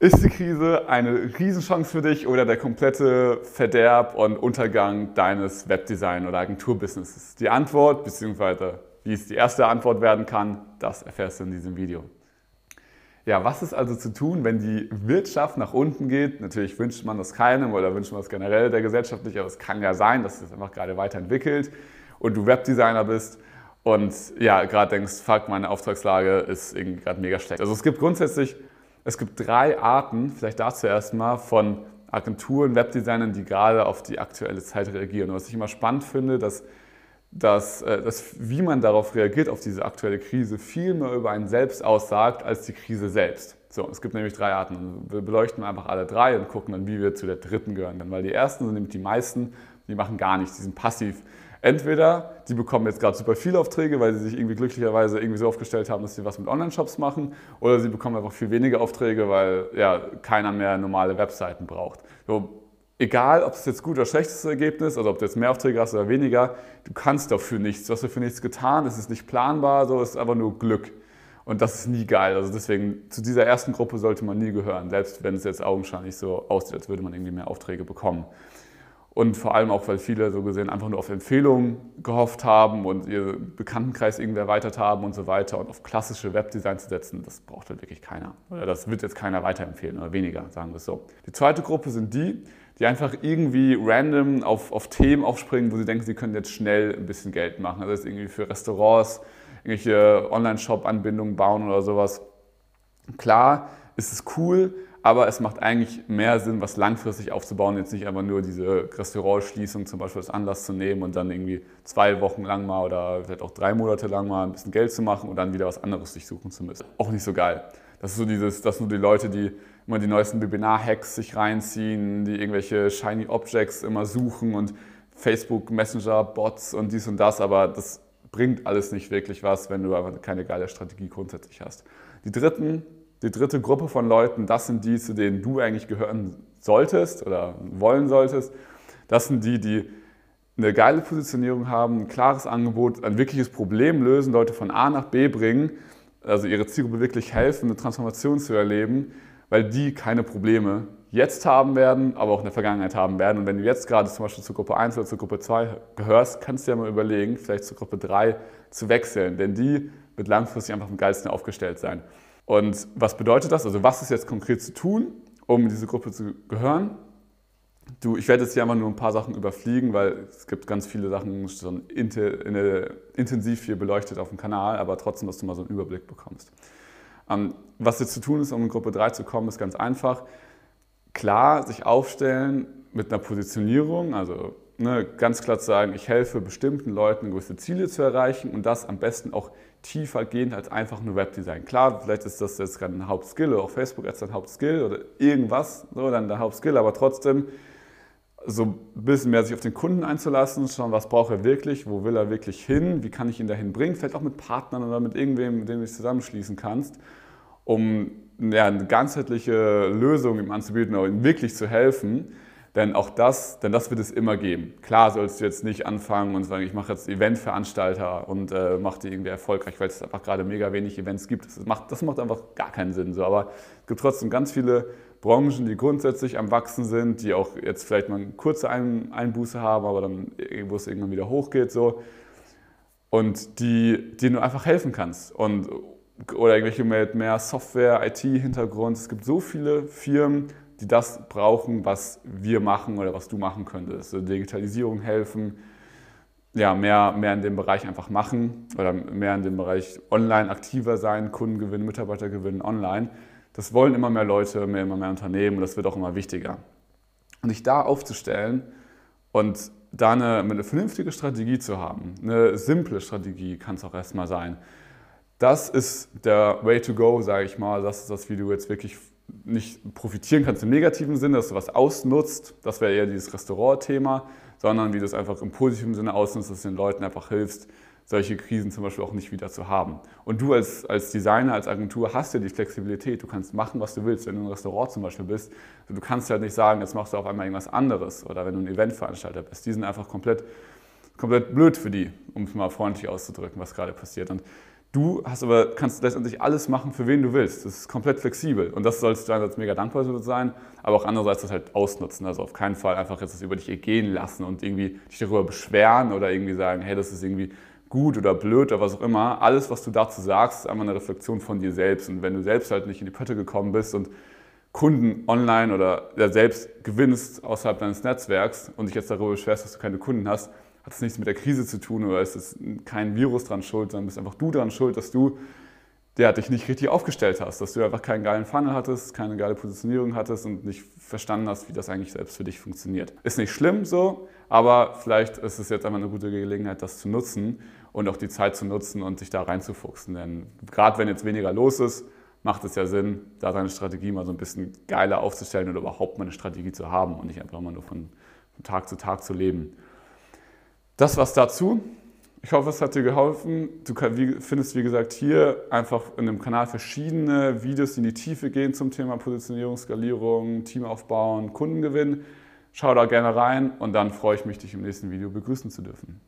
Ist die Krise eine Riesenchance für dich oder der komplette Verderb und Untergang deines Webdesign- oder Agenturbusinesses? Die Antwort, beziehungsweise wie es die erste Antwort werden kann, das erfährst du in diesem Video. Ja, was ist also zu tun, wenn die Wirtschaft nach unten geht? Natürlich wünscht man das keinem oder wünscht man das generell der Gesellschaft nicht, aber es kann ja sein, dass es einfach gerade weiterentwickelt und du Webdesigner bist und ja, gerade denkst, fuck, meine Auftragslage ist irgendwie gerade mega schlecht. Also es gibt grundsätzlich es gibt drei Arten, vielleicht dazu erstmal, von Agenturen, Webdesignern, die gerade auf die aktuelle Zeit reagieren. Und was ich immer spannend finde, dass, dass, äh, dass wie man darauf reagiert, auf diese aktuelle Krise, viel mehr über einen selbst aussagt, als die Krise selbst. So, es gibt nämlich drei Arten. Wir beleuchten einfach alle drei und gucken dann, wie wir zu der dritten gehören. Dann, weil die ersten sind nämlich die meisten, die machen gar nichts, die sind passiv Entweder die bekommen jetzt gerade super viele Aufträge, weil sie sich irgendwie glücklicherweise irgendwie so aufgestellt haben, dass sie was mit Online-Shops machen, oder sie bekommen einfach viel weniger Aufträge, weil ja keiner mehr normale Webseiten braucht. So, egal, ob es jetzt gut oder schlechtes Ergebnis, also ob du jetzt mehr Aufträge hast oder weniger, du kannst dafür nichts. Du hast dafür nichts getan, es ist nicht planbar, so es ist einfach nur Glück. Und das ist nie geil. Also deswegen, zu dieser ersten Gruppe sollte man nie gehören, selbst wenn es jetzt augenscheinlich so aussieht, als würde man irgendwie mehr Aufträge bekommen. Und vor allem auch, weil viele so gesehen einfach nur auf Empfehlungen gehofft haben und ihr Bekanntenkreis irgendwie erweitert haben und so weiter. Und auf klassische Webdesign zu setzen, das braucht halt wirklich keiner. Oder das wird jetzt keiner weiterempfehlen oder weniger, sagen wir es so. Die zweite Gruppe sind die, die einfach irgendwie random auf, auf Themen aufspringen, wo sie denken, sie können jetzt schnell ein bisschen Geld machen. Also jetzt irgendwie für Restaurants irgendwelche Online-Shop-Anbindungen bauen oder sowas. Klar ist es cool, aber es macht eigentlich mehr Sinn, was langfristig aufzubauen, jetzt nicht einfach nur diese Restaurantschließung zum Beispiel als Anlass zu nehmen und dann irgendwie zwei Wochen lang mal oder vielleicht auch drei Monate lang mal ein bisschen Geld zu machen und dann wieder was anderes sich suchen zu müssen. Auch nicht so geil. Das ist so dieses, das sind die Leute, die immer die neuesten Webinar-Hacks sich reinziehen, die irgendwelche Shiny Objects immer suchen und Facebook Messenger, Bots und dies und das, aber das bringt alles nicht wirklich was, wenn du einfach keine geile Strategie grundsätzlich hast. Die dritten, die dritte Gruppe von Leuten, das sind die, zu denen du eigentlich gehören solltest oder wollen solltest. Das sind die, die eine geile Positionierung haben, ein klares Angebot, ein wirkliches Problem lösen, Leute von A nach B bringen, also ihre Zielgruppe wirklich helfen, eine Transformation zu erleben, weil die keine Probleme jetzt haben werden, aber auch in der Vergangenheit haben werden. Und wenn du jetzt gerade zum Beispiel zur Gruppe 1 oder zur Gruppe 2 gehörst, kannst du ja mal überlegen, vielleicht zur Gruppe 3 zu wechseln, denn die wird langfristig einfach am geilsten aufgestellt sein. Und was bedeutet das? Also was ist jetzt konkret zu tun, um in diese Gruppe zu gehören? Du, ich werde jetzt hier einfach nur ein paar Sachen überfliegen, weil es gibt ganz viele Sachen schon intensiv hier beleuchtet auf dem Kanal, aber trotzdem, dass du mal so einen Überblick bekommst. Ähm, was jetzt zu tun ist, um in Gruppe 3 zu kommen, ist ganz einfach. Klar, sich aufstellen mit einer Positionierung, also ne, ganz klar zu sagen, ich helfe bestimmten Leuten, gewisse Ziele zu erreichen und das am besten auch tiefer gehend als einfach nur Webdesign. Klar, vielleicht ist das jetzt gerade ein Hauptskill oder auch Facebook als ein Hauptskill oder irgendwas, so dann der Hauptskill, aber trotzdem so ein bisschen mehr sich auf den Kunden einzulassen, schauen, was braucht er wirklich, wo will er wirklich hin, wie kann ich ihn dahin bringen, vielleicht auch mit Partnern oder mit irgendwem, mit dem du dich zusammenschließen kannst, um ja, eine ganzheitliche Lösung ihm anzubieten, aber ihm wirklich zu helfen denn auch das, denn das wird es immer geben. Klar sollst du jetzt nicht anfangen und sagen, ich mache jetzt Eventveranstalter und äh, mache die irgendwie erfolgreich, weil es einfach gerade mega wenig Events gibt. Das macht, das macht einfach gar keinen Sinn. So. Aber es gibt trotzdem ganz viele Branchen, die grundsätzlich am Wachsen sind, die auch jetzt vielleicht mal eine kurze Ein Einbuße haben, aber dann irgendwo es irgendwann wieder hochgeht. So. Und die, die du einfach helfen kannst. Und, oder irgendwelche mit mehr Software, IT-Hintergrund. Es gibt so viele Firmen, die das brauchen, was wir machen oder was du machen könntest. Also Digitalisierung helfen, ja, mehr, mehr in dem Bereich einfach machen oder mehr in dem Bereich online aktiver sein, Kunden gewinnen, Mitarbeiter gewinnen online. Das wollen immer mehr Leute, mehr, immer mehr Unternehmen und das wird auch immer wichtiger. Und dich da aufzustellen und da eine, eine vernünftige Strategie zu haben, eine simple Strategie kann es auch erstmal sein. Das ist der Way to go, sage ich mal. Das ist das, wie du jetzt wirklich nicht profitieren kannst im negativen Sinne, dass du was ausnutzt, das wäre eher dieses Restaurant-Thema, sondern wie du es einfach im positiven Sinne ausnutzt, dass du den Leuten einfach hilfst, solche Krisen zum Beispiel auch nicht wieder zu haben. Und du als, als Designer, als Agentur hast ja die Flexibilität, du kannst machen, was du willst. Wenn du ein Restaurant zum Beispiel bist, du kannst ja nicht sagen, jetzt machst du auf einmal irgendwas anderes oder wenn du ein Eventveranstalter bist, die sind einfach komplett, komplett blöd für die, um es mal freundlich auszudrücken, was gerade passiert. Und Du hast aber, kannst letztendlich alles machen, für wen du willst. Das ist komplett flexibel. Und das sollst du einerseits mega dankbar sein, aber auch andererseits das halt ausnutzen. Also auf keinen Fall einfach jetzt das über dich ergehen lassen und irgendwie dich darüber beschweren oder irgendwie sagen, hey, das ist irgendwie gut oder blöd oder was auch immer. Alles, was du dazu sagst, ist einfach eine Reflexion von dir selbst. Und wenn du selbst halt nicht in die Pötte gekommen bist und Kunden online oder selbst gewinnst außerhalb deines Netzwerks und dich jetzt darüber beschwerst, dass du keine Kunden hast, hat es nichts mit der Krise zu tun oder ist es kein Virus dran schuld, sondern bist einfach du dran schuld, dass du der dich nicht richtig aufgestellt hast, dass du einfach keinen geilen Funnel hattest, keine geile Positionierung hattest und nicht verstanden hast, wie das eigentlich selbst für dich funktioniert. Ist nicht schlimm so, aber vielleicht ist es jetzt einfach eine gute Gelegenheit, das zu nutzen und auch die Zeit zu nutzen und sich da reinzufuchsen. Denn gerade wenn jetzt weniger los ist, macht es ja Sinn, da deine Strategie mal so ein bisschen geiler aufzustellen oder überhaupt mal eine Strategie zu haben und nicht einfach mal nur von Tag zu Tag zu leben. Das war's dazu. Ich hoffe, es hat dir geholfen. Du findest, wie gesagt, hier einfach in dem Kanal verschiedene Videos, die in die Tiefe gehen zum Thema Positionierung, Skalierung, Team aufbauen, Kundengewinn. Schau da gerne rein und dann freue ich mich, dich im nächsten Video begrüßen zu dürfen.